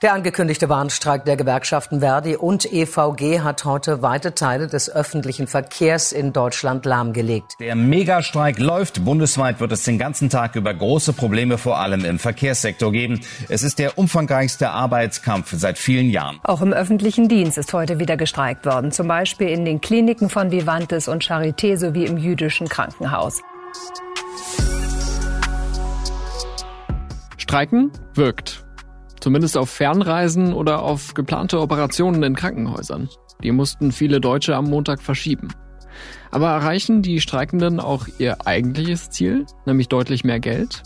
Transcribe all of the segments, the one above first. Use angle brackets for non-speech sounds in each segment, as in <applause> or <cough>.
Der angekündigte Warnstreik der Gewerkschaften Verdi und EVG hat heute weite Teile des öffentlichen Verkehrs in Deutschland lahmgelegt. Der Megastreik läuft. Bundesweit wird es den ganzen Tag über große Probleme vor allem im Verkehrssektor geben. Es ist der umfangreichste Arbeitskampf seit vielen Jahren. Auch im öffentlichen Dienst ist heute wieder gestreikt worden. Zum Beispiel in den Kliniken von Vivantes und Charité sowie im jüdischen Krankenhaus. Streiken wirkt. Zumindest auf Fernreisen oder auf geplante Operationen in Krankenhäusern. Die mussten viele Deutsche am Montag verschieben. Aber erreichen die Streikenden auch ihr eigentliches Ziel, nämlich deutlich mehr Geld?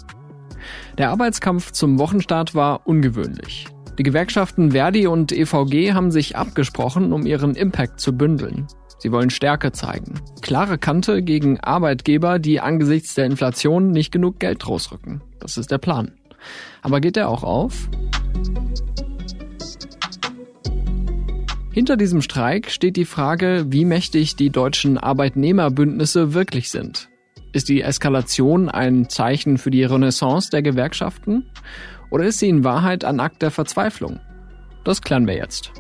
Der Arbeitskampf zum Wochenstart war ungewöhnlich. Die Gewerkschaften Verdi und EVG haben sich abgesprochen, um ihren Impact zu bündeln. Sie wollen Stärke zeigen. Klare Kante gegen Arbeitgeber, die angesichts der Inflation nicht genug Geld rausrücken. Das ist der Plan. Aber geht er auch auf? Hinter diesem Streik steht die Frage, wie mächtig die deutschen Arbeitnehmerbündnisse wirklich sind. Ist die Eskalation ein Zeichen für die Renaissance der Gewerkschaften? Oder ist sie in Wahrheit ein Akt der Verzweiflung? Das klären wir jetzt.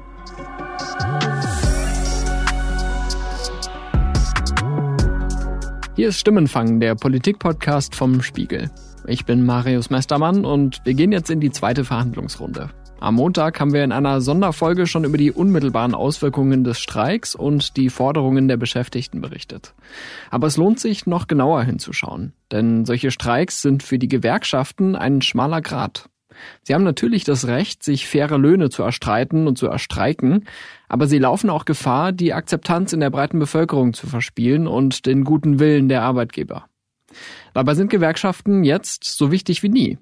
Hier ist Stimmenfang, der Politikpodcast vom Spiegel. Ich bin Marius Mestermann und wir gehen jetzt in die zweite Verhandlungsrunde. Am Montag haben wir in einer Sonderfolge schon über die unmittelbaren Auswirkungen des Streiks und die Forderungen der Beschäftigten berichtet. Aber es lohnt sich, noch genauer hinzuschauen, denn solche Streiks sind für die Gewerkschaften ein schmaler Grat. Sie haben natürlich das Recht, sich faire Löhne zu erstreiten und zu erstreiken, aber sie laufen auch Gefahr, die Akzeptanz in der breiten Bevölkerung zu verspielen und den guten Willen der Arbeitgeber. Dabei sind Gewerkschaften jetzt so wichtig wie nie,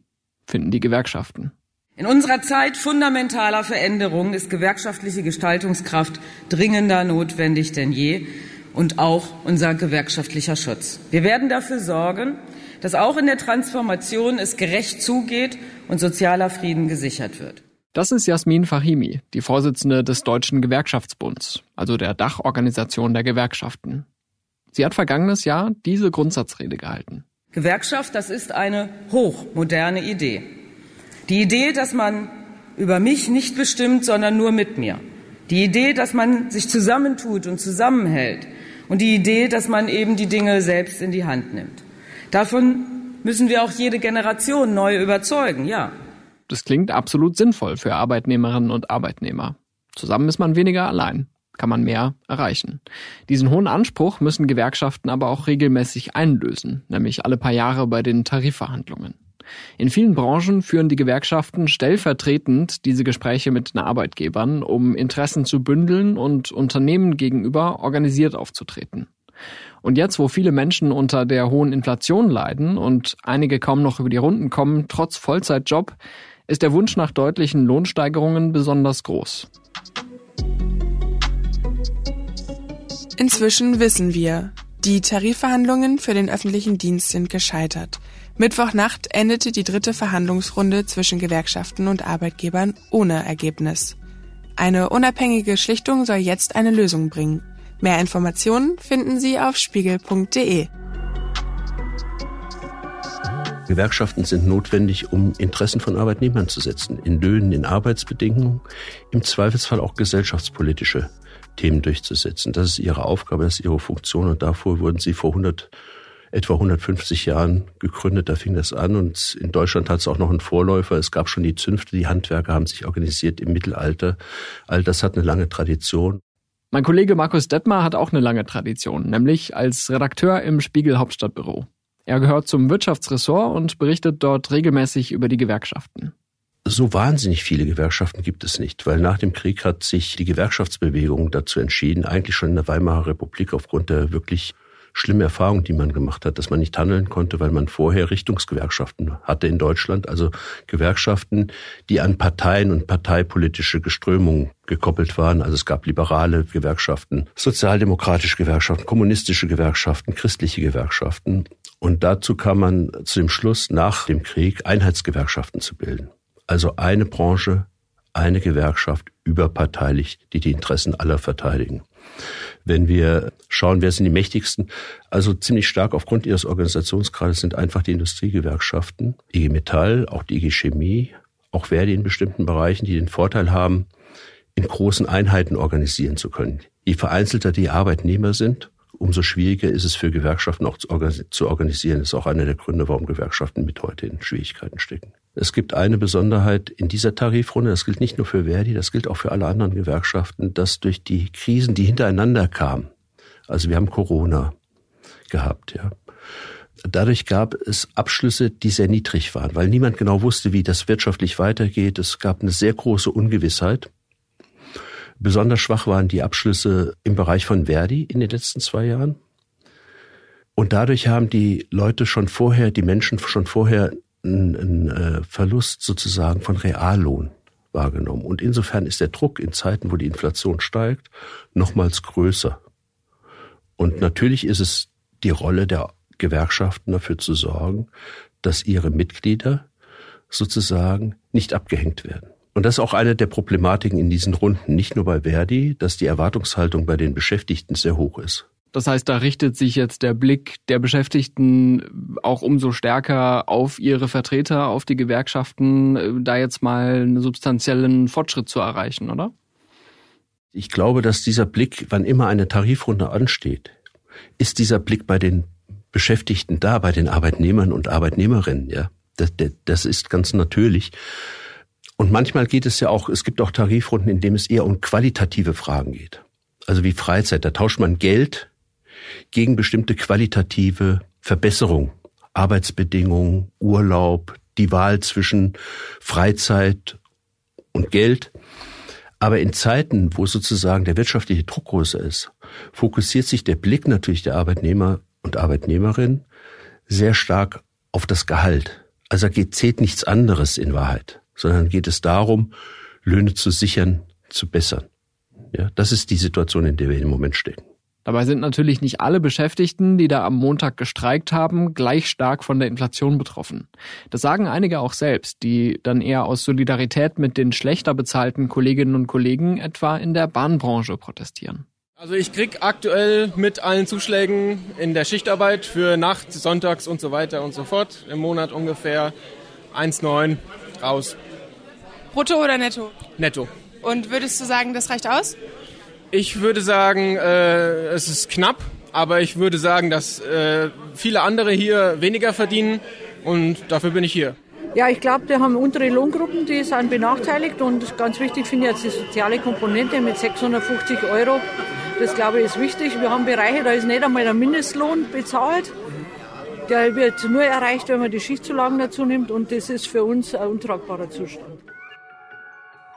finden die Gewerkschaften. In unserer Zeit fundamentaler Veränderungen ist gewerkschaftliche Gestaltungskraft dringender notwendig denn je und auch unser gewerkschaftlicher Schutz. Wir werden dafür sorgen, dass auch in der Transformation es gerecht zugeht und sozialer Frieden gesichert wird. Das ist Jasmin Fahimi, die Vorsitzende des Deutschen Gewerkschaftsbunds, also der Dachorganisation der Gewerkschaften. Sie hat vergangenes Jahr diese Grundsatzrede gehalten. Gewerkschaft, das ist eine hochmoderne Idee. Die Idee, dass man über mich nicht bestimmt, sondern nur mit mir. Die Idee, dass man sich zusammentut und zusammenhält. Und die Idee, dass man eben die Dinge selbst in die Hand nimmt. Davon müssen wir auch jede Generation neu überzeugen, ja. Das klingt absolut sinnvoll für Arbeitnehmerinnen und Arbeitnehmer. Zusammen ist man weniger allein, kann man mehr erreichen. Diesen hohen Anspruch müssen Gewerkschaften aber auch regelmäßig einlösen, nämlich alle paar Jahre bei den Tarifverhandlungen. In vielen Branchen führen die Gewerkschaften stellvertretend diese Gespräche mit den Arbeitgebern, um Interessen zu bündeln und Unternehmen gegenüber organisiert aufzutreten. Und jetzt, wo viele Menschen unter der hohen Inflation leiden und einige kaum noch über die Runden kommen, trotz Vollzeitjob, ist der Wunsch nach deutlichen Lohnsteigerungen besonders groß. Inzwischen wissen wir, die Tarifverhandlungen für den öffentlichen Dienst sind gescheitert. Mittwochnacht endete die dritte Verhandlungsrunde zwischen Gewerkschaften und Arbeitgebern ohne Ergebnis. Eine unabhängige Schlichtung soll jetzt eine Lösung bringen. Mehr Informationen finden Sie auf spiegel.de. Gewerkschaften sind notwendig, um Interessen von Arbeitnehmern zu setzen, in Löhnen, in Arbeitsbedingungen, im Zweifelsfall auch gesellschaftspolitische Themen durchzusetzen. Das ist ihre Aufgabe, das ist ihre Funktion und davor wurden sie vor 100 etwa 150 Jahren gegründet. Da fing das an und in Deutschland hat es auch noch einen Vorläufer. Es gab schon die Zünfte, die Handwerker haben sich organisiert im Mittelalter. All das hat eine lange Tradition. Mein Kollege Markus Detmar hat auch eine lange Tradition, nämlich als Redakteur im Spiegel Hauptstadtbüro. Er gehört zum Wirtschaftsressort und berichtet dort regelmäßig über die Gewerkschaften. So wahnsinnig viele Gewerkschaften gibt es nicht, weil nach dem Krieg hat sich die Gewerkschaftsbewegung dazu entschieden, eigentlich schon in der Weimarer Republik aufgrund der wirklich schlimme Erfahrung, die man gemacht hat, dass man nicht handeln konnte, weil man vorher Richtungsgewerkschaften hatte in Deutschland, also Gewerkschaften, die an Parteien und parteipolitische Geströmungen gekoppelt waren. Also es gab liberale Gewerkschaften, sozialdemokratische Gewerkschaften, kommunistische Gewerkschaften, christliche Gewerkschaften. Und dazu kam man zu dem Schluss, nach dem Krieg Einheitsgewerkschaften zu bilden. Also eine Branche, eine Gewerkschaft überparteilich, die die Interessen aller verteidigen. Wenn wir schauen, wer sind die mächtigsten, also ziemlich stark aufgrund ihres Organisationsgrades sind einfach die Industriegewerkschaften, IG Metall, auch die IG Chemie, auch Verdi in bestimmten Bereichen, die den Vorteil haben, in großen Einheiten organisieren zu können. Je vereinzelter die Arbeitnehmer sind, umso schwieriger ist es für Gewerkschaften auch zu organisieren. Das ist auch einer der Gründe, warum Gewerkschaften mit heute in Schwierigkeiten stecken. Es gibt eine Besonderheit in dieser Tarifrunde, das gilt nicht nur für Verdi, das gilt auch für alle anderen Gewerkschaften, dass durch die Krisen, die hintereinander kamen, also wir haben Corona gehabt, ja. Dadurch gab es Abschlüsse, die sehr niedrig waren, weil niemand genau wusste, wie das wirtschaftlich weitergeht. Es gab eine sehr große Ungewissheit. Besonders schwach waren die Abschlüsse im Bereich von Verdi in den letzten zwei Jahren. Und dadurch haben die Leute schon vorher, die Menschen schon vorher einen, äh, Verlust sozusagen von Reallohn wahrgenommen. Und insofern ist der Druck in Zeiten, wo die Inflation steigt, nochmals größer. Und natürlich ist es die Rolle der Gewerkschaften dafür zu sorgen, dass ihre Mitglieder sozusagen nicht abgehängt werden. Und das ist auch eine der Problematiken in diesen Runden, nicht nur bei Verdi, dass die Erwartungshaltung bei den Beschäftigten sehr hoch ist. Das heißt, da richtet sich jetzt der Blick der Beschäftigten auch umso stärker auf ihre Vertreter, auf die Gewerkschaften, da jetzt mal einen substanziellen Fortschritt zu erreichen, oder? Ich glaube, dass dieser Blick, wann immer eine Tarifrunde ansteht, ist dieser Blick bei den Beschäftigten da, bei den Arbeitnehmern und Arbeitnehmerinnen, ja. Das, das ist ganz natürlich. Und manchmal geht es ja auch, es gibt auch Tarifrunden, in denen es eher um qualitative Fragen geht. Also wie Freizeit, da tauscht man Geld gegen bestimmte qualitative Verbesserung. Arbeitsbedingungen, Urlaub, die Wahl zwischen Freizeit und Geld. Aber in Zeiten, wo sozusagen der wirtschaftliche Druck größer ist, fokussiert sich der Blick natürlich der Arbeitnehmer und Arbeitnehmerin sehr stark auf das Gehalt. Also geht, zählt nichts anderes in Wahrheit sondern geht es darum, Löhne zu sichern, zu bessern. Ja, das ist die Situation, in der wir im Moment stecken. Dabei sind natürlich nicht alle Beschäftigten, die da am Montag gestreikt haben, gleich stark von der Inflation betroffen. Das sagen einige auch selbst, die dann eher aus Solidarität mit den schlechter bezahlten Kolleginnen und Kollegen etwa in der Bahnbranche protestieren. Also ich krieg aktuell mit allen Zuschlägen in der Schichtarbeit für Nacht, Sonntags und so weiter und so fort im Monat ungefähr 1,9 raus. Brutto oder netto? Netto. Und würdest du sagen, das reicht aus? Ich würde sagen, äh, es ist knapp, aber ich würde sagen, dass äh, viele andere hier weniger verdienen und dafür bin ich hier. Ja, ich glaube, wir haben untere Lohngruppen, die sind benachteiligt und ganz wichtig finde ich jetzt die soziale Komponente mit 650 Euro. Das glaube ich ist wichtig. Wir haben Bereiche, da ist nicht einmal der Mindestlohn bezahlt. Der wird nur erreicht, wenn man die Schichtzulagen dazu nimmt und das ist für uns ein untragbarer Zustand.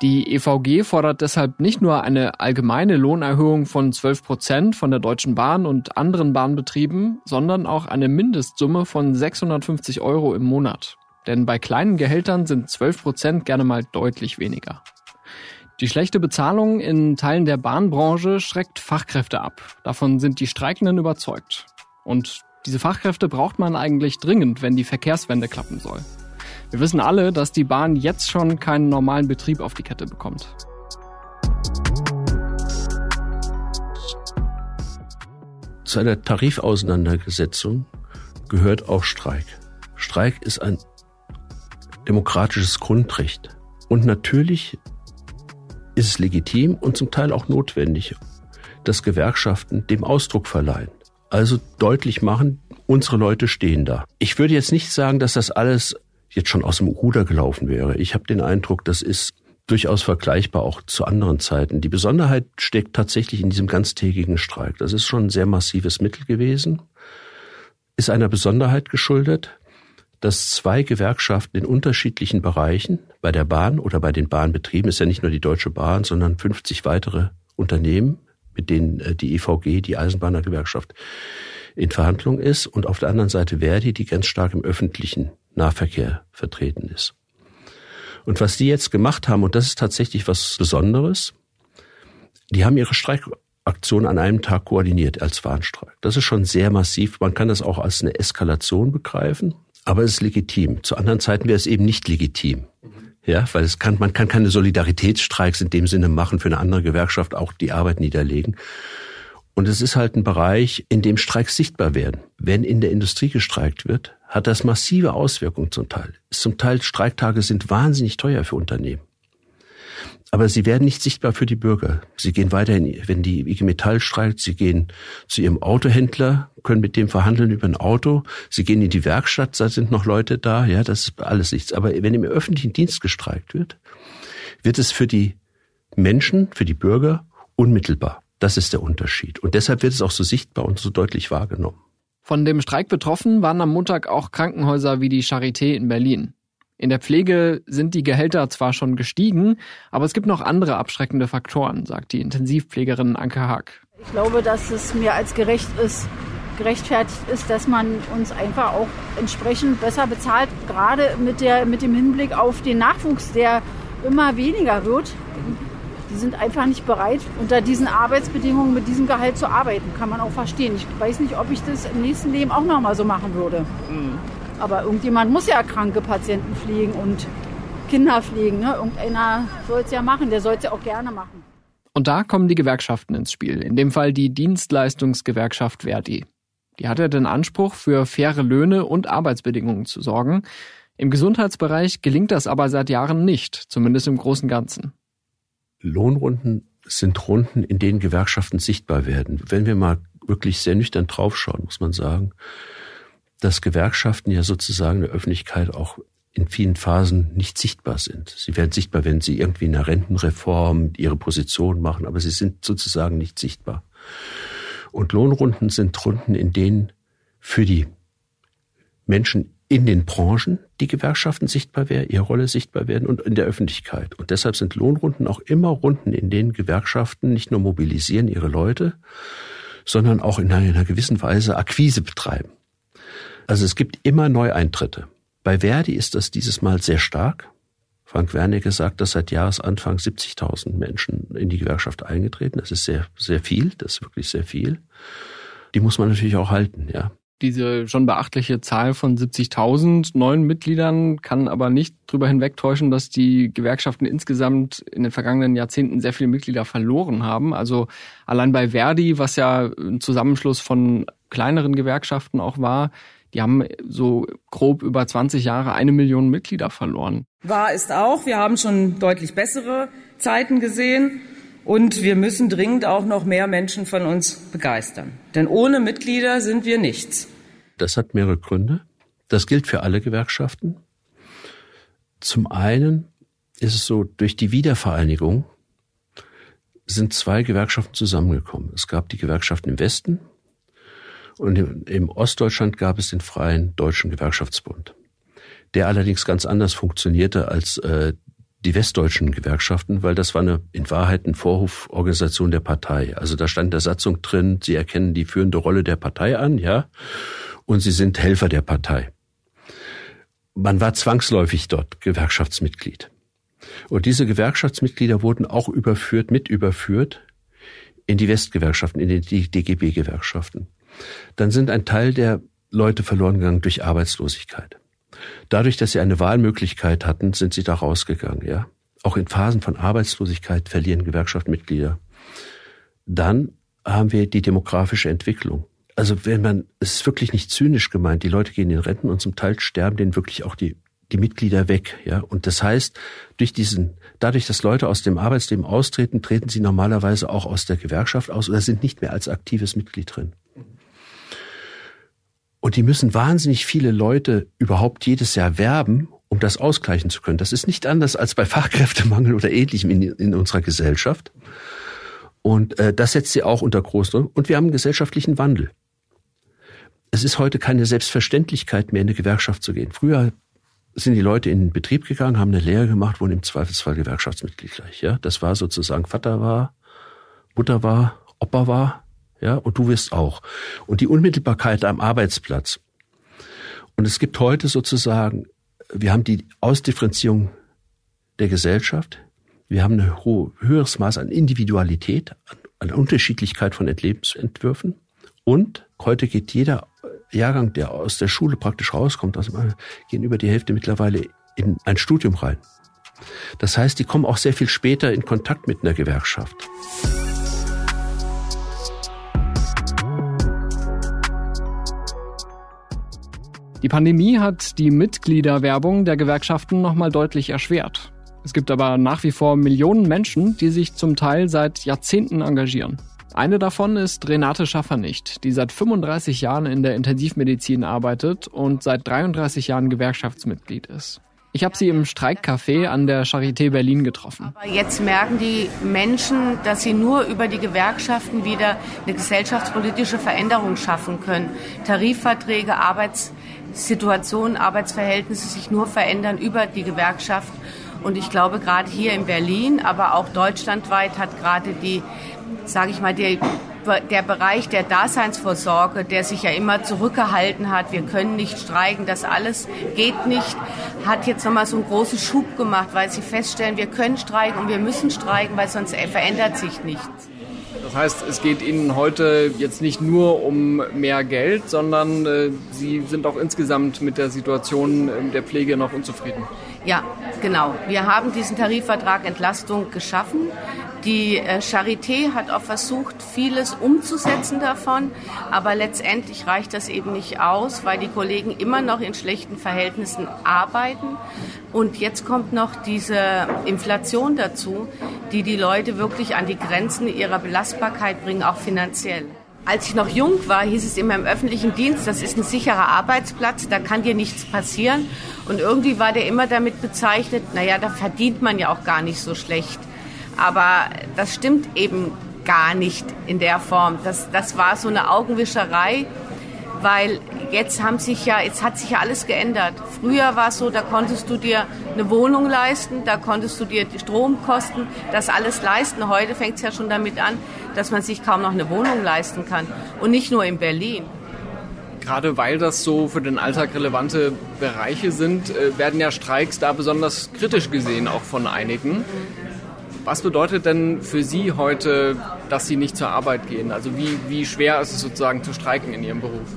Die EVG fordert deshalb nicht nur eine allgemeine Lohnerhöhung von 12 Prozent von der Deutschen Bahn und anderen Bahnbetrieben, sondern auch eine Mindestsumme von 650 Euro im Monat. Denn bei kleinen Gehältern sind 12 Prozent gerne mal deutlich weniger. Die schlechte Bezahlung in Teilen der Bahnbranche schreckt Fachkräfte ab. Davon sind die Streikenden überzeugt. Und diese Fachkräfte braucht man eigentlich dringend, wenn die Verkehrswende klappen soll. Wir wissen alle, dass die Bahn jetzt schon keinen normalen Betrieb auf die Kette bekommt. Zu einer Tarifauseinandersetzung gehört auch Streik. Streik ist ein demokratisches Grundrecht. Und natürlich ist es legitim und zum Teil auch notwendig, dass Gewerkschaften dem Ausdruck verleihen. Also deutlich machen, unsere Leute stehen da. Ich würde jetzt nicht sagen, dass das alles jetzt schon aus dem Ruder gelaufen wäre. Ich habe den Eindruck, das ist durchaus vergleichbar auch zu anderen Zeiten. Die Besonderheit steckt tatsächlich in diesem ganztägigen Streik. Das ist schon ein sehr massives Mittel gewesen, ist einer Besonderheit geschuldet, dass zwei Gewerkschaften in unterschiedlichen Bereichen, bei der Bahn oder bei den Bahnbetrieben, ist ja nicht nur die Deutsche Bahn, sondern 50 weitere Unternehmen, mit denen äh, die EVG, die Eisenbahnergewerkschaft, in Verhandlung ist und auf der anderen Seite Verdi, die ganz stark im öffentlichen Nahverkehr vertreten ist. Und was die jetzt gemacht haben, und das ist tatsächlich was Besonderes, die haben ihre Streikaktion an einem Tag koordiniert als Warnstreik. Das ist schon sehr massiv. Man kann das auch als eine Eskalation begreifen, aber es ist legitim. Zu anderen Zeiten wäre es eben nicht legitim. Ja, weil es kann, man kann keine Solidaritätsstreiks in dem Sinne machen für eine andere Gewerkschaft, auch die Arbeit niederlegen. Und es ist halt ein Bereich, in dem Streiks sichtbar werden. Wenn in der Industrie gestreikt wird, hat das massive Auswirkungen zum Teil. Zum Teil Streiktage sind wahnsinnig teuer für Unternehmen. Aber sie werden nicht sichtbar für die Bürger. Sie gehen weiterhin, wenn die IG Metall streikt, sie gehen zu ihrem Autohändler, können mit dem verhandeln über ein Auto. Sie gehen in die Werkstatt, da sind noch Leute da. Ja, das ist alles nichts. Aber wenn im öffentlichen Dienst gestreikt wird, wird es für die Menschen, für die Bürger unmittelbar. Das ist der Unterschied. Und deshalb wird es auch so sichtbar und so deutlich wahrgenommen. Von dem Streik betroffen waren am Montag auch Krankenhäuser wie die Charité in Berlin. In der Pflege sind die Gehälter zwar schon gestiegen, aber es gibt noch andere abschreckende Faktoren, sagt die Intensivpflegerin Anke Haag. Ich glaube, dass es mehr als gerecht ist, gerechtfertigt ist, dass man uns einfach auch entsprechend besser bezahlt, gerade mit, der, mit dem Hinblick auf den Nachwuchs, der immer weniger wird. Die sind einfach nicht bereit, unter diesen Arbeitsbedingungen mit diesem Gehalt zu arbeiten. Kann man auch verstehen. Ich weiß nicht, ob ich das im nächsten Leben auch noch mal so machen würde. Mhm. Aber irgendjemand muss ja kranke Patienten pflegen und Kinder pflegen. Ne? Irgendeiner soll es ja machen, der soll es ja auch gerne machen. Und da kommen die Gewerkschaften ins Spiel. In dem Fall die Dienstleistungsgewerkschaft Verdi. Die hatte den Anspruch, für faire Löhne und Arbeitsbedingungen zu sorgen. Im Gesundheitsbereich gelingt das aber seit Jahren nicht, zumindest im Großen und Ganzen. Lohnrunden sind Runden, in denen Gewerkschaften sichtbar werden. Wenn wir mal wirklich sehr nüchtern draufschauen, muss man sagen, dass Gewerkschaften ja sozusagen der Öffentlichkeit auch in vielen Phasen nicht sichtbar sind. Sie werden sichtbar, wenn sie irgendwie in einer Rentenreform ihre Position machen, aber sie sind sozusagen nicht sichtbar. Und Lohnrunden sind Runden, in denen für die Menschen in den Branchen die Gewerkschaften sichtbar werden, ihre Rolle sichtbar werden und in der Öffentlichkeit. Und deshalb sind Lohnrunden auch immer Runden, in denen Gewerkschaften nicht nur mobilisieren ihre Leute, sondern auch in einer gewissen Weise Akquise betreiben. Also es gibt immer Neueintritte. Bei Verdi ist das dieses Mal sehr stark. Frank Wernicke sagt, dass seit Jahresanfang 70.000 Menschen in die Gewerkschaft eingetreten. Das ist sehr, sehr viel. Das ist wirklich sehr viel. Die muss man natürlich auch halten, ja. Diese schon beachtliche Zahl von 70.000 neuen Mitgliedern kann aber nicht darüber hinwegtäuschen, dass die Gewerkschaften insgesamt in den vergangenen Jahrzehnten sehr viele Mitglieder verloren haben. Also allein bei Verdi, was ja ein Zusammenschluss von kleineren Gewerkschaften auch war, die haben so grob über 20 Jahre eine Million Mitglieder verloren. Wahr ist auch, wir haben schon deutlich bessere Zeiten gesehen. Und wir müssen dringend auch noch mehr Menschen von uns begeistern. Denn ohne Mitglieder sind wir nichts. Das hat mehrere Gründe. Das gilt für alle Gewerkschaften. Zum einen ist es so, durch die Wiedervereinigung sind zwei Gewerkschaften zusammengekommen. Es gab die Gewerkschaften im Westen und im Ostdeutschland gab es den Freien Deutschen Gewerkschaftsbund, der allerdings ganz anders funktionierte als äh, die westdeutschen Gewerkschaften, weil das war eine in Wahrheit eine Vorhoforganisation der Partei. Also da stand in der Satzung drin, sie erkennen die führende Rolle der Partei an, ja, und sie sind Helfer der Partei. Man war zwangsläufig dort Gewerkschaftsmitglied. Und diese Gewerkschaftsmitglieder wurden auch überführt, mit überführt in die Westgewerkschaften, in die DGB-Gewerkschaften dann sind ein Teil der Leute verloren gegangen durch Arbeitslosigkeit. Dadurch, dass sie eine Wahlmöglichkeit hatten, sind sie da rausgegangen, ja. Auch in Phasen von Arbeitslosigkeit verlieren Gewerkschaftsmitglieder. Dann haben wir die demografische Entwicklung. Also wenn man, es ist wirklich nicht zynisch gemeint, die Leute gehen in Renten und zum Teil sterben denen wirklich auch die, die Mitglieder weg, ja. Und das heißt, durch diesen, dadurch, dass Leute aus dem Arbeitsleben austreten, treten sie normalerweise auch aus der Gewerkschaft aus oder sind nicht mehr als aktives Mitglied drin. Und die müssen wahnsinnig viele Leute überhaupt jedes Jahr werben, um das ausgleichen zu können. Das ist nicht anders als bei Fachkräftemangel oder ähnlichem in, in unserer Gesellschaft. Und äh, das setzt sie auch unter großen. Und wir haben einen gesellschaftlichen Wandel. Es ist heute keine Selbstverständlichkeit mehr, in eine Gewerkschaft zu gehen. Früher sind die Leute in den Betrieb gegangen, haben eine Lehre gemacht, wurden im Zweifelsfall Gewerkschaftsmitglied gleich. Ja, das war sozusagen Vater war, Mutter war, Opa war, ja, und du wirst auch. Und die Unmittelbarkeit am Arbeitsplatz. Und es gibt heute sozusagen, wir haben die Ausdifferenzierung der Gesellschaft, wir haben ein höheres Maß an Individualität, an Unterschiedlichkeit von Lebensentwürfen und heute geht jeder Jahrgang, der aus der Schule praktisch rauskommt, also gehen über die Hälfte mittlerweile in ein Studium rein. Das heißt, die kommen auch sehr viel später in Kontakt mit einer Gewerkschaft. Die Pandemie hat die Mitgliederwerbung der Gewerkschaften nochmal deutlich erschwert. Es gibt aber nach wie vor Millionen Menschen, die sich zum Teil seit Jahrzehnten engagieren. Eine davon ist Renate Schaffernicht, die seit 35 Jahren in der Intensivmedizin arbeitet und seit 33 Jahren Gewerkschaftsmitglied ist. Ich habe sie im Streikcafé an der Charité Berlin getroffen. Aber jetzt merken die Menschen, dass sie nur über die Gewerkschaften wieder eine gesellschaftspolitische Veränderung schaffen können. Tarifverträge, Arbeitssituationen, Arbeitsverhältnisse sich nur verändern über die Gewerkschaft. Und ich glaube, gerade hier in Berlin, aber auch deutschlandweit hat gerade die, sage ich mal, die der Bereich der Daseinsvorsorge, der sich ja immer zurückgehalten hat, wir können nicht streiken, das alles geht nicht, hat jetzt nochmal so einen großen Schub gemacht, weil sie feststellen, wir können streiken und wir müssen streiken, weil sonst verändert sich nichts. Das heißt, es geht Ihnen heute jetzt nicht nur um mehr Geld, sondern äh, Sie sind auch insgesamt mit der Situation äh, der Pflege noch unzufrieden. Ja, genau. Wir haben diesen Tarifvertrag Entlastung geschaffen. Die äh, Charité hat auch versucht, vieles umzusetzen davon, aber letztendlich reicht das eben nicht aus, weil die Kollegen immer noch in schlechten Verhältnissen arbeiten. Und jetzt kommt noch diese Inflation dazu, die die Leute wirklich an die Grenzen ihrer Belastbarkeit bringen, auch finanziell. Als ich noch jung war, hieß es immer im öffentlichen Dienst, das ist ein sicherer Arbeitsplatz, da kann dir nichts passieren. Und irgendwie war der immer damit bezeichnet, naja, da verdient man ja auch gar nicht so schlecht. Aber das stimmt eben gar nicht in der Form. Das, das war so eine Augenwischerei, weil jetzt haben sich ja, jetzt hat sich ja alles geändert. Früher war es so, da konntest du dir eine Wohnung leisten, da konntest du dir die Stromkosten, das alles leisten. Heute fängt es ja schon damit an, dass man sich kaum noch eine Wohnung leisten kann. Und nicht nur in Berlin. Gerade weil das so für den Alltag relevante Bereiche sind, äh, werden ja Streiks da besonders kritisch gesehen, auch von einigen. Was bedeutet denn für Sie heute, dass Sie nicht zur Arbeit gehen? Also wie, wie schwer ist es sozusagen zu streiken in Ihrem Beruf?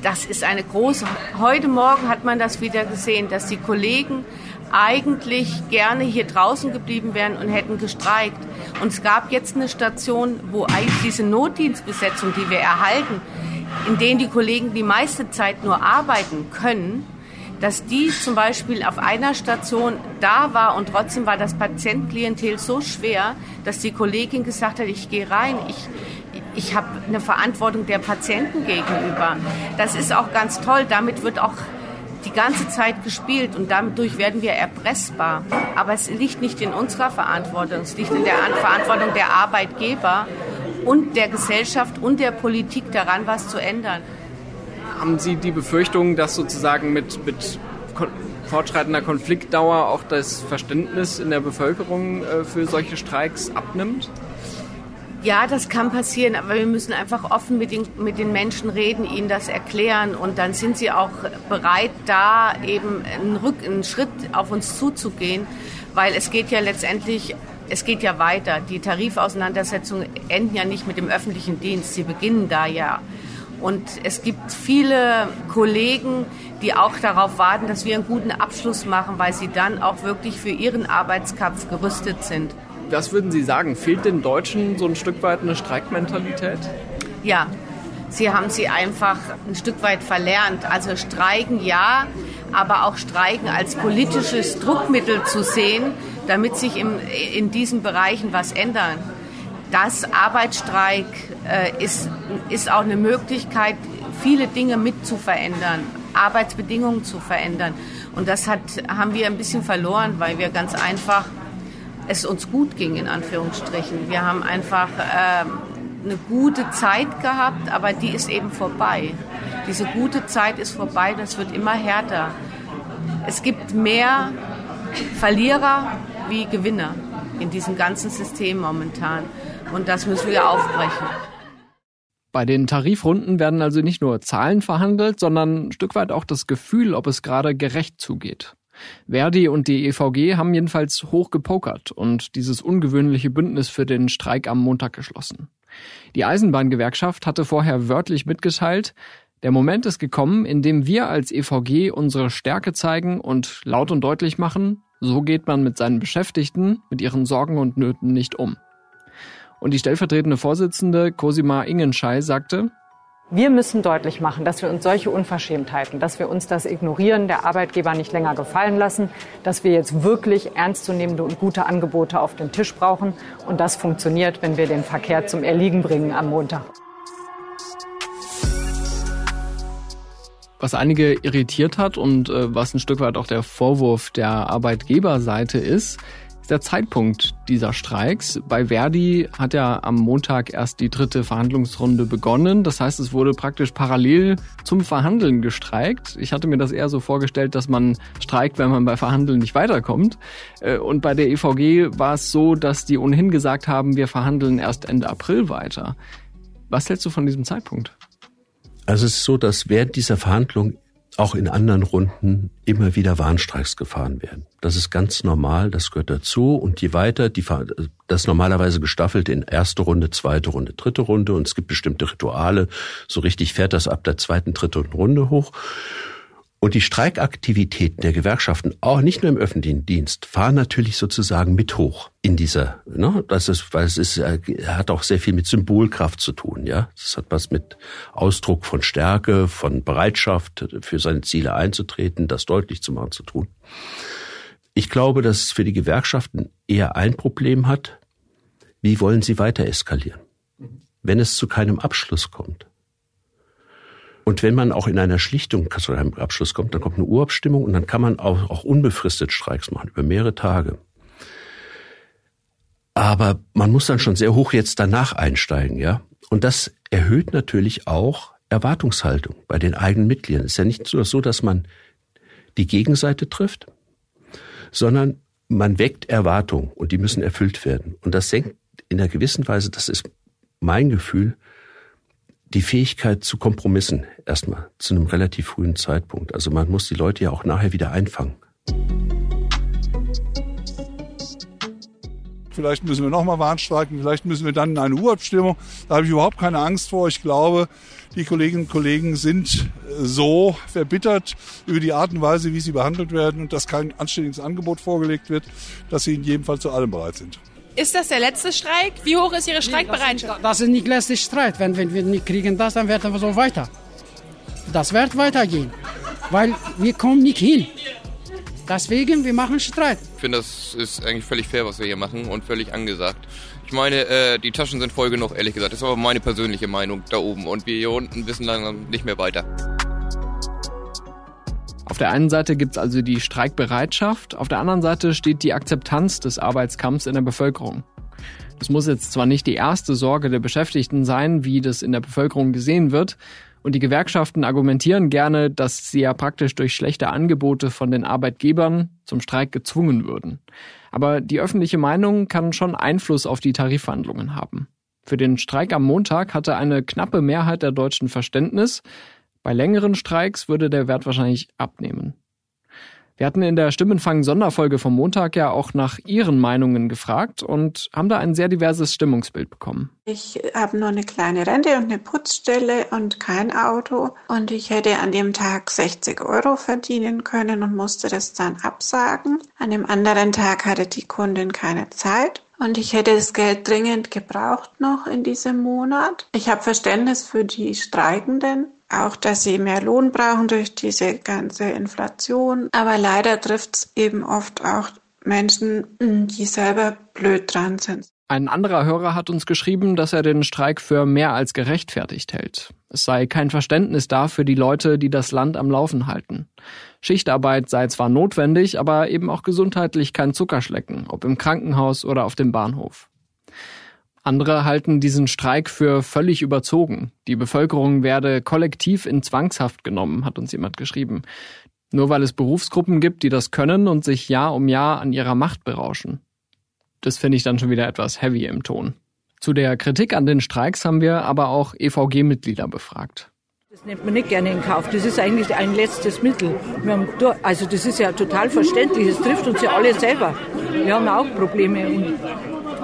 Das ist eine große. Heute Morgen hat man das wieder gesehen, dass die Kollegen eigentlich gerne hier draußen geblieben wären und hätten gestreikt. Und es gab jetzt eine Station, wo eigentlich diese Notdienstbesetzung, die wir erhalten, in denen die Kollegen die meiste Zeit nur arbeiten können, dass die zum Beispiel auf einer Station da war und trotzdem war das Patientenklientel so schwer, dass die Kollegin gesagt hat, ich gehe rein, ich, ich habe eine Verantwortung der Patienten gegenüber. Das ist auch ganz toll, damit wird auch die ganze Zeit gespielt und dadurch werden wir erpressbar. Aber es liegt nicht in unserer Verantwortung, es liegt in der Verantwortung der Arbeitgeber und der Gesellschaft und der Politik daran, was zu ändern. Haben Sie die Befürchtung, dass sozusagen mit, mit fortschreitender Konfliktdauer auch das Verständnis in der Bevölkerung äh, für solche Streiks abnimmt? Ja, das kann passieren, aber wir müssen einfach offen mit den, mit den Menschen reden, ihnen das erklären und dann sind sie auch bereit, da eben einen, Rück, einen Schritt auf uns zuzugehen, weil es geht ja letztendlich, es geht ja weiter. Die Tarifauseinandersetzungen enden ja nicht mit dem öffentlichen Dienst, sie beginnen da ja. Und es gibt viele Kollegen, die auch darauf warten, dass wir einen guten Abschluss machen, weil sie dann auch wirklich für ihren Arbeitskampf gerüstet sind. Was würden Sie sagen? Fehlt den Deutschen so ein Stück weit eine Streikmentalität? Ja, sie haben sie einfach ein Stück weit verlernt. Also Streiken ja, aber auch Streiken als politisches Druckmittel zu sehen, damit sich im, in diesen Bereichen was ändern das Arbeitsstreik äh, ist, ist auch eine Möglichkeit, viele Dinge mit zu verändern, Arbeitsbedingungen zu verändern. Und das hat, haben wir ein bisschen verloren, weil wir ganz einfach es uns gut ging, in Anführungsstrichen. Wir haben einfach äh, eine gute Zeit gehabt, aber die ist eben vorbei. Diese gute Zeit ist vorbei, das wird immer härter. Es gibt mehr Verlierer wie Gewinner in diesem ganzen System momentan. Und das müssen wir aufbrechen. Bei den Tarifrunden werden also nicht nur Zahlen verhandelt, sondern ein Stück weit auch das Gefühl, ob es gerade gerecht zugeht. Verdi und die EVG haben jedenfalls hoch gepokert und dieses ungewöhnliche Bündnis für den Streik am Montag geschlossen. Die Eisenbahngewerkschaft hatte vorher wörtlich mitgeteilt, der Moment ist gekommen, in dem wir als EVG unsere Stärke zeigen und laut und deutlich machen, so geht man mit seinen Beschäftigten, mit ihren Sorgen und Nöten nicht um. Und die stellvertretende Vorsitzende Cosima Ingenschei sagte, Wir müssen deutlich machen, dass wir uns solche Unverschämtheiten, dass wir uns das Ignorieren der Arbeitgeber nicht länger gefallen lassen, dass wir jetzt wirklich ernstzunehmende und gute Angebote auf den Tisch brauchen. Und das funktioniert, wenn wir den Verkehr zum Erliegen bringen am Montag. Was einige irritiert hat und äh, was ein Stück weit auch der Vorwurf der Arbeitgeberseite ist, der Zeitpunkt dieser Streiks. Bei Verdi hat ja am Montag erst die dritte Verhandlungsrunde begonnen. Das heißt, es wurde praktisch parallel zum Verhandeln gestreikt. Ich hatte mir das eher so vorgestellt, dass man streikt, wenn man bei Verhandeln nicht weiterkommt. Äh, und bei der EVG war es so, dass die ohnehin gesagt haben, wir verhandeln erst Ende April weiter. Was hältst du von diesem Zeitpunkt? Also es ist so, dass während dieser Verhandlung auch in anderen Runden immer wieder Warnstreiks gefahren werden. Das ist ganz normal, das gehört dazu. Und je weiter, die, das normalerweise gestaffelt in erste Runde, zweite Runde, dritte Runde. Und es gibt bestimmte Rituale. So richtig fährt das ab der zweiten, dritten Runde hoch. Und die Streikaktivitäten der Gewerkschaften, auch nicht nur im öffentlichen Dienst, fahren natürlich sozusagen mit hoch in dieser, ne, das ist, weil es ist, äh, hat auch sehr viel mit Symbolkraft zu tun, ja. Das hat was mit Ausdruck von Stärke, von Bereitschaft, für seine Ziele einzutreten, das deutlich zu machen zu tun. Ich glaube, dass es für die Gewerkschaften eher ein Problem hat. Wie wollen sie weiter eskalieren? Wenn es zu keinem Abschluss kommt, und wenn man auch in einer Schlichtung zu einem Abschluss kommt, dann kommt eine Urabstimmung und dann kann man auch, auch unbefristet Streiks machen, über mehrere Tage. Aber man muss dann schon sehr hoch jetzt danach einsteigen, ja. Und das erhöht natürlich auch Erwartungshaltung bei den eigenen Mitgliedern. Es ist ja nicht nur so, dass man die Gegenseite trifft, sondern man weckt Erwartungen und die müssen erfüllt werden. Und das senkt in einer gewissen Weise, das ist mein Gefühl, die Fähigkeit zu Kompromissen erstmal zu einem relativ frühen Zeitpunkt. Also man muss die Leute ja auch nachher wieder einfangen. Vielleicht müssen wir nochmal Warnstreiken, vielleicht müssen wir dann in eine Urabstimmung. Da habe ich überhaupt keine Angst vor. Ich glaube, die Kolleginnen und Kollegen sind so verbittert über die Art und Weise, wie sie behandelt werden und dass kein anständiges Angebot vorgelegt wird, dass sie in jedem Fall zu allem bereit sind. Ist das der letzte Streik? Wie hoch ist Ihre Streikbereitschaft? Das ist nicht der letzte Streik. Wenn, wenn wir nicht kriegen das, dann werden wir so weiter. Das wird weitergehen, weil wir kommen nicht hin. Deswegen, wir machen Streit. Ich finde, das ist eigentlich völlig fair, was wir hier machen und völlig angesagt. Ich meine, äh, die Taschen sind voll genug, ehrlich gesagt. Das ist aber meine persönliche Meinung da oben. Und wir hier unten wissen langsam nicht mehr weiter. Auf der einen Seite gibt es also die Streikbereitschaft, auf der anderen Seite steht die Akzeptanz des Arbeitskampfs in der Bevölkerung. Es muss jetzt zwar nicht die erste Sorge der Beschäftigten sein, wie das in der Bevölkerung gesehen wird, und die Gewerkschaften argumentieren gerne, dass sie ja praktisch durch schlechte Angebote von den Arbeitgebern zum Streik gezwungen würden. Aber die öffentliche Meinung kann schon Einfluss auf die Tarifverhandlungen haben. Für den Streik am Montag hatte eine knappe Mehrheit der Deutschen Verständnis, bei längeren Streiks würde der Wert wahrscheinlich abnehmen. Wir hatten in der Stimmenfang-Sonderfolge vom Montag ja auch nach Ihren Meinungen gefragt und haben da ein sehr diverses Stimmungsbild bekommen. Ich habe nur eine kleine Rente und eine Putzstelle und kein Auto und ich hätte an dem Tag 60 Euro verdienen können und musste das dann absagen. An dem anderen Tag hatte die Kundin keine Zeit und ich hätte das Geld dringend gebraucht noch in diesem Monat. Ich habe Verständnis für die Streikenden, auch, dass sie mehr Lohn brauchen durch diese ganze Inflation. Aber leider trifft es eben oft auch Menschen, die selber blöd dran sind. Ein anderer Hörer hat uns geschrieben, dass er den Streik für mehr als gerechtfertigt hält. Es sei kein Verständnis da für die Leute, die das Land am Laufen halten. Schichtarbeit sei zwar notwendig, aber eben auch gesundheitlich kein Zuckerschlecken, ob im Krankenhaus oder auf dem Bahnhof. Andere halten diesen Streik für völlig überzogen. Die Bevölkerung werde kollektiv in Zwangshaft genommen, hat uns jemand geschrieben. Nur weil es Berufsgruppen gibt, die das können und sich Jahr um Jahr an ihrer Macht berauschen. Das finde ich dann schon wieder etwas heavy im Ton. Zu der Kritik an den Streiks haben wir aber auch EVG-Mitglieder befragt. Das nimmt man nicht gerne in Kauf. Das ist eigentlich ein letztes Mittel. Haben, also das ist ja total verständlich. Es trifft uns ja alle selber. Wir haben auch Probleme im,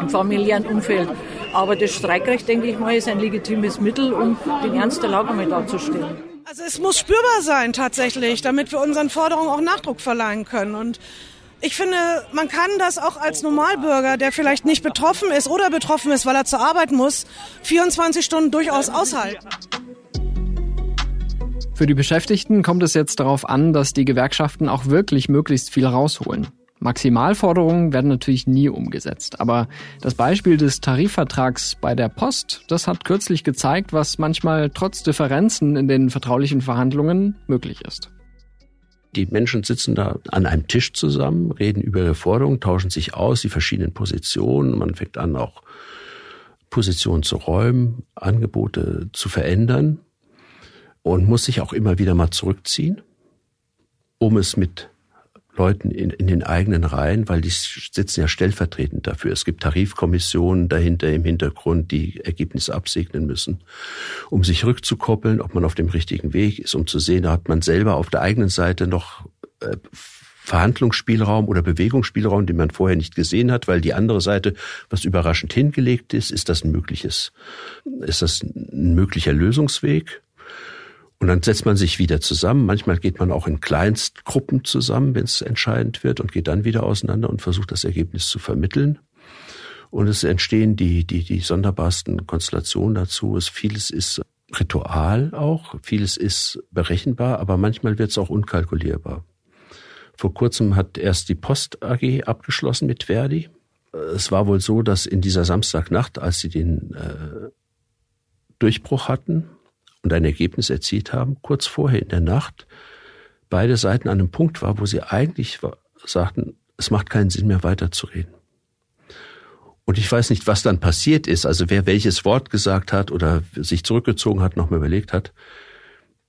im familiären Umfeld. Aber das Streikrecht, denke ich mal, ist ein legitimes Mittel, um den Ernst der Lage mal darzustellen. Also es muss spürbar sein tatsächlich, damit wir unseren Forderungen auch Nachdruck verleihen können. Und ich finde, man kann das auch als Normalbürger, der vielleicht nicht betroffen ist oder betroffen ist, weil er zur Arbeit muss, 24 Stunden durchaus aushalten. Für die Beschäftigten kommt es jetzt darauf an, dass die Gewerkschaften auch wirklich möglichst viel rausholen. Maximalforderungen werden natürlich nie umgesetzt. Aber das Beispiel des Tarifvertrags bei der Post, das hat kürzlich gezeigt, was manchmal trotz Differenzen in den vertraulichen Verhandlungen möglich ist. Die Menschen sitzen da an einem Tisch zusammen, reden über ihre Forderungen, tauschen sich aus, die verschiedenen Positionen. Man fängt an, auch Positionen zu räumen, Angebote zu verändern und muss sich auch immer wieder mal zurückziehen, um es mit Leuten in, in den eigenen Reihen, weil die sitzen ja stellvertretend dafür. Es gibt Tarifkommissionen dahinter im Hintergrund, die Ergebnisse absegnen müssen, um sich rückzukoppeln, ob man auf dem richtigen Weg ist, um zu sehen, hat man selber auf der eigenen Seite noch äh, Verhandlungsspielraum oder Bewegungsspielraum, den man vorher nicht gesehen hat, weil die andere Seite was überraschend hingelegt ist. Ist das ein mögliches, ist das ein möglicher Lösungsweg? Und dann setzt man sich wieder zusammen. Manchmal geht man auch in Kleinstgruppen zusammen, wenn es entscheidend wird, und geht dann wieder auseinander und versucht das Ergebnis zu vermitteln. Und es entstehen die, die, die sonderbarsten Konstellationen dazu. Es, vieles ist Ritual auch, vieles ist berechenbar, aber manchmal wird es auch unkalkulierbar. Vor kurzem hat erst die Post AG abgeschlossen mit Verdi. Es war wohl so, dass in dieser Samstagnacht, als sie den äh, Durchbruch hatten, und ein Ergebnis erzielt haben, kurz vorher in der Nacht beide Seiten an einem Punkt war, wo sie eigentlich sagten, es macht keinen Sinn mehr weiterzureden. Und ich weiß nicht, was dann passiert ist, also wer welches Wort gesagt hat oder sich zurückgezogen hat, nochmal überlegt hat.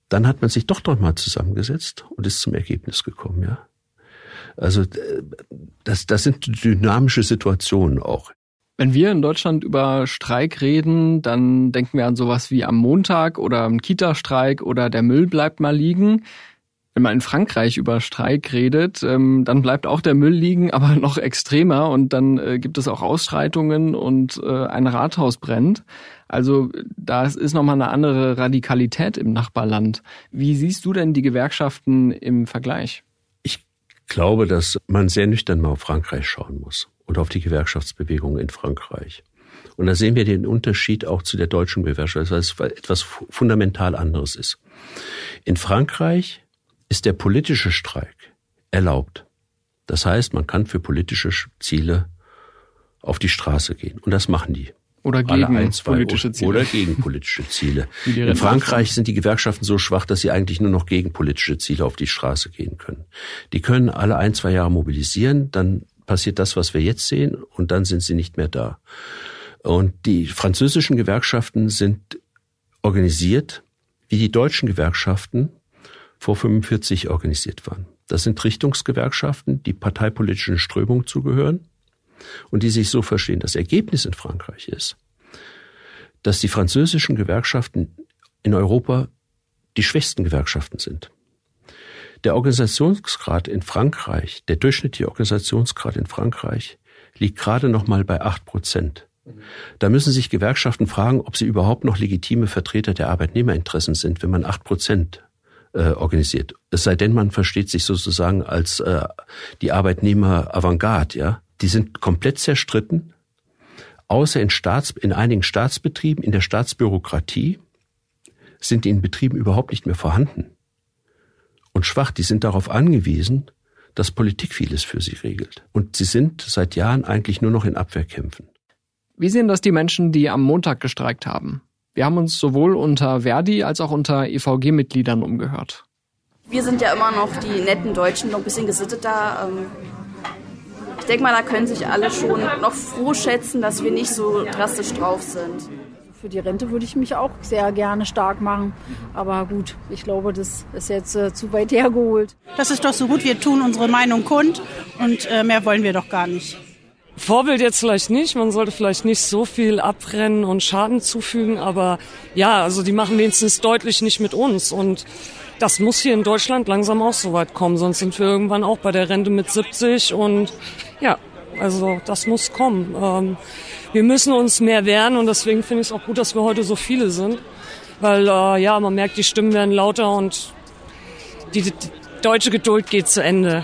Dann hat man sich doch noch mal zusammengesetzt und ist zum Ergebnis gekommen, ja. Also das, das sind dynamische Situationen auch. Wenn wir in Deutschland über Streik reden, dann denken wir an sowas wie am Montag oder am Kita-Streik oder der Müll bleibt mal liegen. Wenn man in Frankreich über Streik redet, ähm, dann bleibt auch der Müll liegen, aber <laughs> noch extremer und dann äh, gibt es auch Ausschreitungen und äh, ein Rathaus brennt. Also da ist nochmal eine andere Radikalität im Nachbarland. Wie siehst du denn die Gewerkschaften im Vergleich? Ich glaube, dass man sehr nüchtern mal auf Frankreich schauen muss und auf die Gewerkschaftsbewegung in Frankreich. Und da sehen wir den Unterschied auch zu der deutschen Gewerkschaft, weil es etwas fundamental anderes ist. In Frankreich ist der politische Streik erlaubt. Das heißt, man kann für politische Ziele auf die Straße gehen. Und das machen die. Oder gegen ein, politische Ziele. Oder gegen politische Ziele. <laughs> In Frankreich sind die Gewerkschaften so schwach, dass sie eigentlich nur noch gegen politische Ziele auf die Straße gehen können. Die können alle ein, zwei Jahre mobilisieren, dann passiert das, was wir jetzt sehen, und dann sind sie nicht mehr da. Und die französischen Gewerkschaften sind organisiert, wie die deutschen Gewerkschaften vor 45 organisiert waren. Das sind Richtungsgewerkschaften, die parteipolitischen Strömungen zugehören und die sich so verstehen. Das Ergebnis in Frankreich ist, dass die französischen Gewerkschaften in Europa die schwächsten Gewerkschaften sind. Der Organisationsgrad in Frankreich, der durchschnittliche Organisationsgrad in Frankreich liegt gerade noch mal bei acht Prozent. Da müssen sich Gewerkschaften fragen, ob sie überhaupt noch legitime Vertreter der Arbeitnehmerinteressen sind, wenn man acht Prozent äh, organisiert. Es sei denn, man versteht sich sozusagen als äh, die Arbeitnehmer Avantgarde, ja. Die sind komplett zerstritten, außer in, Staats, in einigen Staatsbetrieben, in der Staatsbürokratie sind die in Betrieben überhaupt nicht mehr vorhanden und schwach, die sind darauf angewiesen, dass Politik vieles für sie regelt. Und sie sind seit Jahren eigentlich nur noch in Abwehrkämpfen. Wie sehen das die Menschen, die am Montag gestreikt haben? Wir haben uns sowohl unter Verdi als auch unter EVG-Mitgliedern umgehört. Wir sind ja immer noch die netten Deutschen, noch ein bisschen gesitteter. Ähm, ich denke mal, da können sich alle schon noch froh schätzen, dass wir nicht so drastisch drauf sind. Für die Rente würde ich mich auch sehr gerne stark machen. Aber gut, ich glaube, das ist jetzt äh, zu weit hergeholt. Das ist doch so gut, wir tun unsere Meinung kund und äh, mehr wollen wir doch gar nicht. Vorbild jetzt vielleicht nicht, man sollte vielleicht nicht so viel abrennen und Schaden zufügen, aber ja, also die machen wenigstens deutlich nicht mit uns und das muss hier in Deutschland langsam auch so weit kommen, sonst sind wir irgendwann auch bei der Rente mit 70 und ja, also das muss kommen. Ähm, wir müssen uns mehr wehren und deswegen finde ich es auch gut, dass wir heute so viele sind. Weil äh, ja, man merkt, die Stimmen werden lauter und die, die deutsche Geduld geht zu Ende.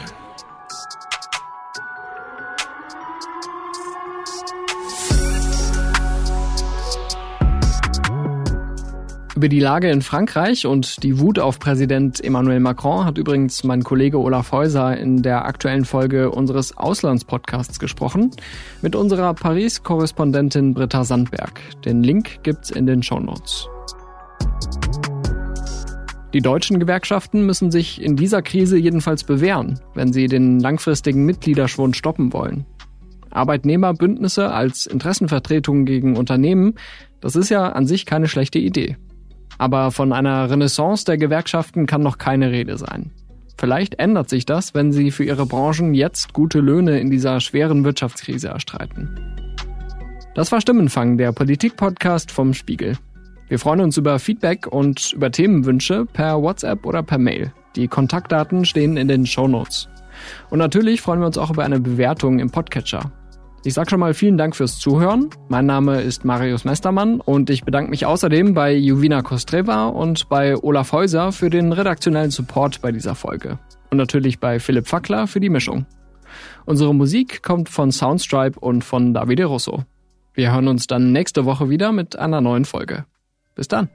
Über die Lage in Frankreich und die Wut auf Präsident Emmanuel Macron hat übrigens mein Kollege Olaf Häuser in der aktuellen Folge unseres Auslandspodcasts gesprochen mit unserer Paris-Korrespondentin Britta Sandberg. Den Link gibt's in den Shownotes. Die deutschen Gewerkschaften müssen sich in dieser Krise jedenfalls bewähren, wenn sie den langfristigen Mitgliederschwund stoppen wollen. Arbeitnehmerbündnisse als Interessenvertretung gegen Unternehmen, das ist ja an sich keine schlechte Idee. Aber von einer Renaissance der Gewerkschaften kann noch keine Rede sein. Vielleicht ändert sich das, wenn sie für ihre Branchen jetzt gute Löhne in dieser schweren Wirtschaftskrise erstreiten. Das war Stimmenfang, der Politik-Podcast vom Spiegel. Wir freuen uns über Feedback und über Themenwünsche per WhatsApp oder per Mail. Die Kontaktdaten stehen in den Show Notes. Und natürlich freuen wir uns auch über eine Bewertung im Podcatcher. Ich sage schon mal vielen Dank fürs Zuhören. Mein Name ist Marius Mestermann und ich bedanke mich außerdem bei Juvina Kostreva und bei Olaf Häuser für den redaktionellen Support bei dieser Folge. Und natürlich bei Philipp Fackler für die Mischung. Unsere Musik kommt von Soundstripe und von Davide Russo. Wir hören uns dann nächste Woche wieder mit einer neuen Folge. Bis dann.